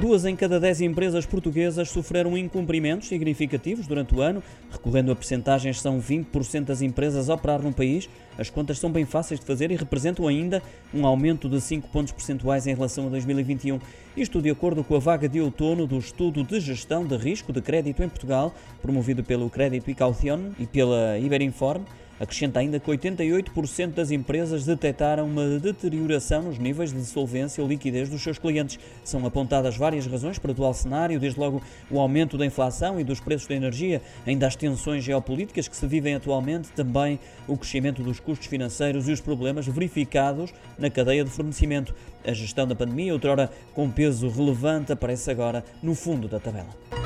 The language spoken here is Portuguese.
Duas em cada dez empresas portuguesas sofreram incumprimentos significativos durante o ano. Recorrendo a percentagens, são 20% das empresas a operar no país. As contas são bem fáceis de fazer e representam ainda um aumento de 5 pontos percentuais em relação a 2021. Isto de acordo com a vaga de outono do Estudo de Gestão de Risco de Crédito em Portugal, promovido pelo Crédito e Caucion e pela Iberinform. Acrescenta ainda que 88% das empresas detectaram uma deterioração nos níveis de solvência ou liquidez dos seus clientes. São apontadas várias razões para o atual cenário, desde logo o aumento da inflação e dos preços da energia, ainda as tensões geopolíticas que se vivem atualmente, também o crescimento dos custos financeiros e os problemas verificados na cadeia de fornecimento. A gestão da pandemia, outrora com peso relevante, aparece agora no fundo da tabela.